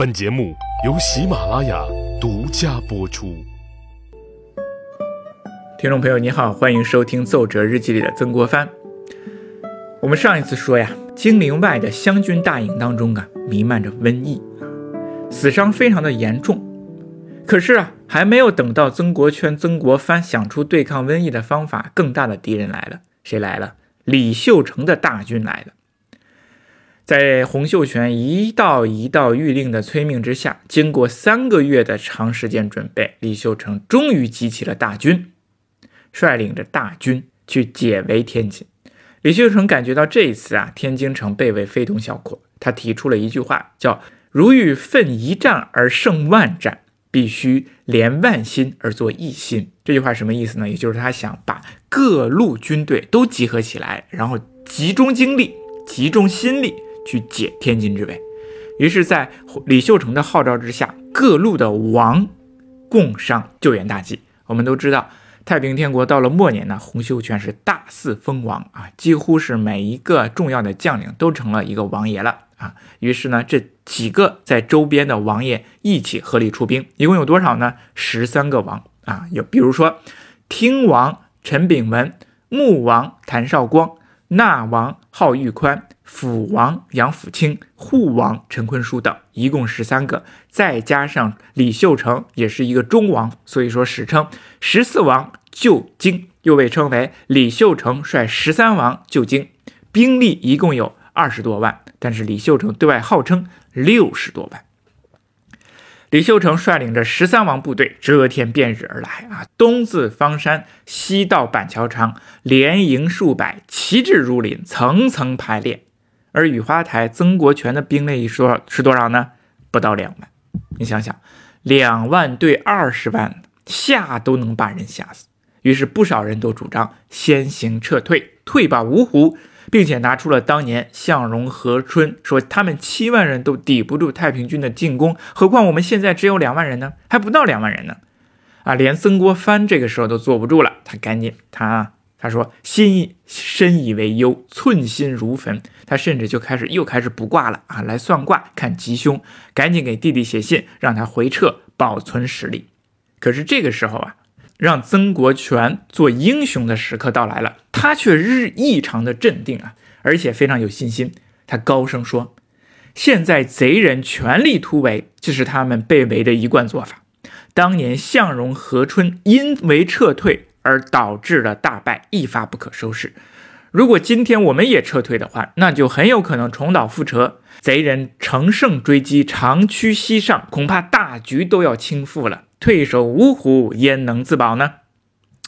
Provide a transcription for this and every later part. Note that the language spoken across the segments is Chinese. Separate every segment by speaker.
Speaker 1: 本节目由喜马拉雅独家播出。
Speaker 2: 听众朋友，你好，欢迎收听《奏折日记》里的曾国藩。我们上一次说呀，金陵外的湘军大营当中啊，弥漫着瘟疫，死伤非常的严重。可是啊，还没有等到曾国荃、曾国藩想出对抗瘟疫的方法，更大的敌人来了。谁来了？李秀成的大军来了。在洪秀全一道一道谕令的催命之下，经过三个月的长时间准备，李秀成终于集齐了大军，率领着大军去解围天津。李秀成感觉到这一次啊，天津城被围非同小可，他提出了一句话，叫“如欲奋一战而胜万战，必须连万心而作一心”。这句话什么意思呢？也就是他想把各路军队都集合起来，然后集中精力、集中心力。去解天津之围，于是，在李秀成的号召之下，各路的王共商救援大计。我们都知道，太平天国到了末年呢，洪秀全是大肆封王啊，几乎是每一个重要的将领都成了一个王爷了啊。于是呢，这几个在周边的王爷一起合力出兵，一共有多少呢？十三个王啊，有比如说听王陈炳文、穆王谭绍光、纳王浩玉宽。辅王杨辅清、护王陈坤书等，一共十三个，再加上李秀成也是一个中王，所以说史称十四王救京，又被称为李秀成率十三王救京，兵力一共有二十多万，但是李秀成对外号称六十多万。李秀成率领着十三王部队，遮天蔽日而来啊，东自方山，西到板桥场，连营数百，旗帜如林，层层排列。而雨花台曾国荃的兵力说是多少呢？不到两万。你想想，两万对二十万，吓都能把人吓死。于是不少人都主张先行撤退，退吧芜湖，并且拿出了当年向荣、和春说他们七万人都抵不住太平军的进攻，何况我们现在只有两万人呢？还不到两万人呢！啊，连曾国藩这个时候都坐不住了，他赶紧他。他说：“心深以为忧，寸心如焚。”他甚至就开始又开始卜卦了啊，来算卦看吉凶，赶紧给弟弟写信，让他回撤，保存实力。可是这个时候啊，让曾国荃做英雄的时刻到来了，他却日异常的镇定啊，而且非常有信心。他高声说：“现在贼人全力突围，这是他们被围的一贯做法。当年向荣、何春因为撤退。”而导致了大败，一发不可收拾。如果今天我们也撤退的话，那就很有可能重蹈覆辙，贼人乘胜追击，长驱西上，恐怕大局都要倾覆了。退守芜湖，焉能自保呢？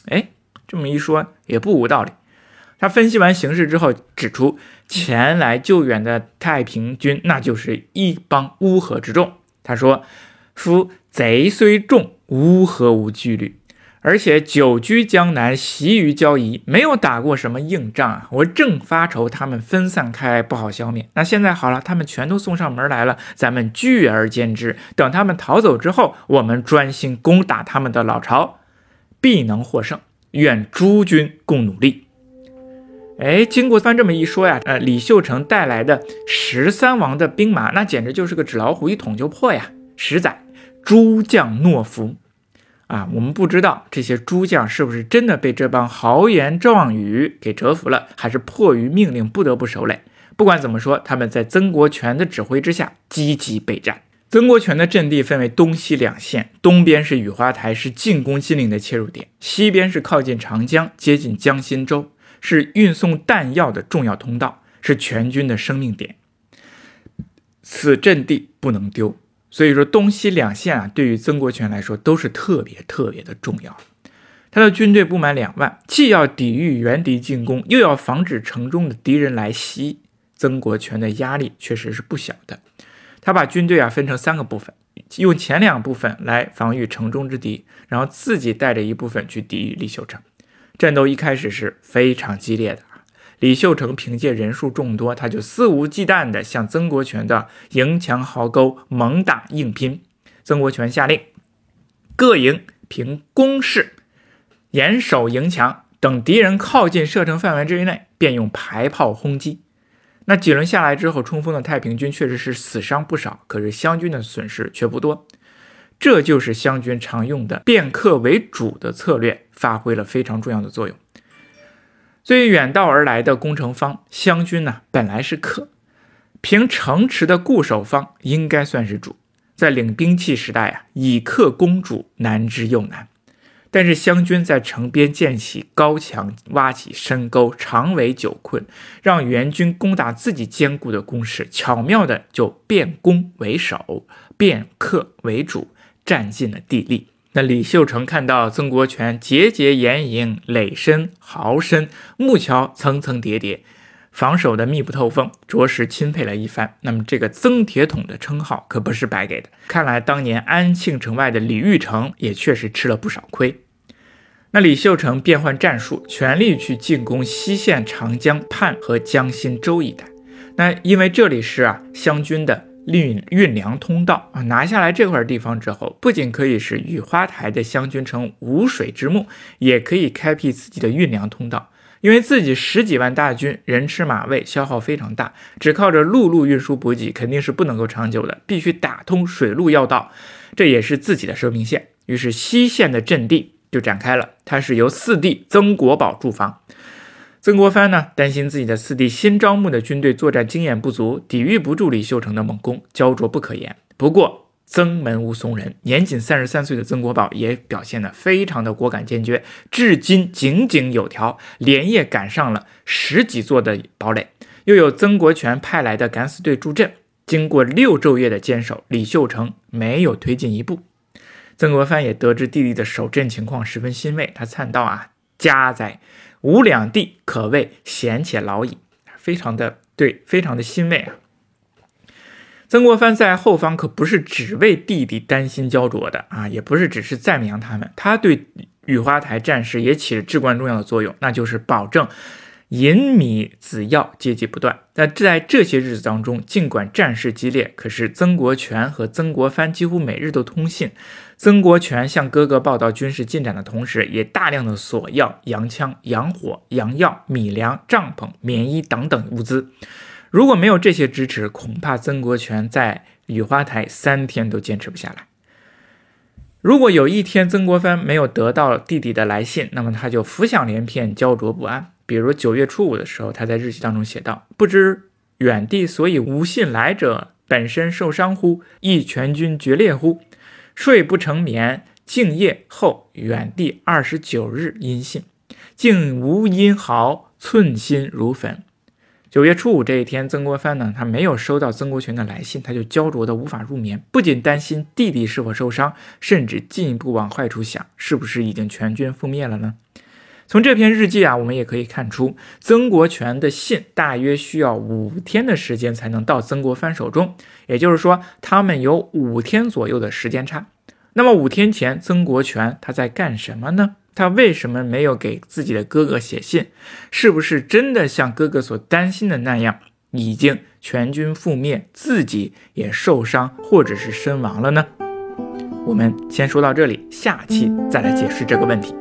Speaker 2: 哎，这么一说也不无道理。他分析完形势之后，指出前来救援的太平军，那就是一帮乌合之众。他说：“夫贼虽众，乌合无纪律。”而且久居江南，习于交谊，没有打过什么硬仗啊！我正发愁他们分散开不好消灭。那现在好了，他们全都送上门来了，咱们聚而歼之。等他们逃走之后，我们专心攻打他们的老巢，必能获胜。愿诸军共努力。哎，经过翻这么一说呀，呃，李秀成带来的十三王的兵马，那简直就是个纸老虎，一捅就破呀！十载，诸将懦夫。啊，我们不知道这些诸将是不是真的被这帮豪言壮语给折服了，还是迫于命令不得不守垒。不管怎么说，他们在曾国荃的指挥之下积极备战。曾国荃的阵地分为东西两线，东边是雨花台，是进攻金陵的切入点；西边是靠近长江、接近江心洲，是运送弹药的重要通道，是全军的生命点。此阵地不能丢。所以说，东西两线啊，对于曾国荃来说都是特别特别的重要。他的军队不满两万，既要抵御援敌进攻，又要防止城中的敌人来袭，曾国荃的压力确实是不小的。他把军队啊分成三个部分，用前两部分来防御城中之敌，然后自己带着一部分去抵御李秀成。战斗一开始是非常激烈的。李秀成凭借人数众多，他就肆无忌惮地向曾国荃的营墙壕沟猛打硬拼。曾国荃下令，各营凭攻势严守营墙，等敌人靠近射程范围之内，便用排炮轰击。那几轮下来之后，冲锋的太平军确实是死伤不少，可是湘军的损失却不多。这就是湘军常用的变客为主的策略，发挥了非常重要的作用。所以远道而来的攻城方，湘军呢本来是客，凭城池的固守方应该算是主。在领兵器时代啊，以客攻主难之又难。但是湘军在城边建起高墙，挖起深沟，长围久困，让援军攻打自己坚固的工事，巧妙的就变攻为守，变客为主，占尽了地利。那李秀成看到曾国荃节节严营，垒深壕深，木桥层层叠叠，防守的密不透风，着实钦佩了一番。那么这个曾铁桶的称号可不是白给的。看来当年安庆城外的李玉成也确实吃了不少亏。那李秀成变换战术，全力去进攻西线长江畔和江心洲一带。那因为这里是啊湘军的运运粮通道啊，拿下来这块地方之后，不仅可以使雨花台的湘军城无水之木，也可以开辟自己的运粮通道。因为自己十几万大军，人吃马喂，消耗非常大，只靠着陆路运输补给肯定是不能够长久的，必须打通水路要道，这也是自己的生命线。于是西线的阵地。就展开了，它是由四弟曾国宝驻防。曾国藩呢，担心自己的四弟新招募的军队作战经验不足，抵御不住李秀成的猛攻，焦灼不可言。不过，曾门无怂人，年仅三十三岁的曾国宝也表现得非常的果敢坚决，至今井井有条，连夜赶上了十几座的堡垒，又有曾国荃派来的敢死队助阵。经过六昼夜的坚守，李秀成没有推进一步。曾国藩也得知弟弟的守阵情况，十分欣慰。他叹道：“啊，家哉，吾两弟可谓贤且老矣。”非常的对，非常的欣慰啊。曾国藩在后方可不是只为弟弟担心焦灼的啊，也不是只是赞扬他们，他对雨花台战事也起着至关重要的作用，那就是保证。银米子药接济不断，那在这些日子当中，尽管战事激烈，可是曾国荃和曾国藩几乎每日都通信。曾国荃向哥哥报道军事进展的同时，也大量的索要洋枪、洋火、洋药、米粮、帐篷、棉衣等等物资。如果没有这些支持，恐怕曾国荃在雨花台三天都坚持不下来。如果有一天曾国藩没有得到弟弟的来信，那么他就浮想联翩，焦灼不安。比如九月初五的时候，他在日记当中写道：“不知远地所以无信来者，本身受伤乎？亦全军决裂乎？睡不成眠，敬夜后，远地二十九日音信，竟无音毫，寸心如焚。”九月初五这一天，曾国藩呢，他没有收到曾国荃的来信，他就焦灼的无法入眠，不仅担心弟弟是否受伤，甚至进一步往坏处想，是不是已经全军覆灭了呢？从这篇日记啊，我们也可以看出，曾国荃的信大约需要五天的时间才能到曾国藩手中，也就是说，他们有五天左右的时间差。那么五天前，曾国荃他在干什么呢？他为什么没有给自己的哥哥写信？是不是真的像哥哥所担心的那样，已经全军覆灭，自己也受伤或者是身亡了呢？我们先说到这里，下期再来解释这个问题。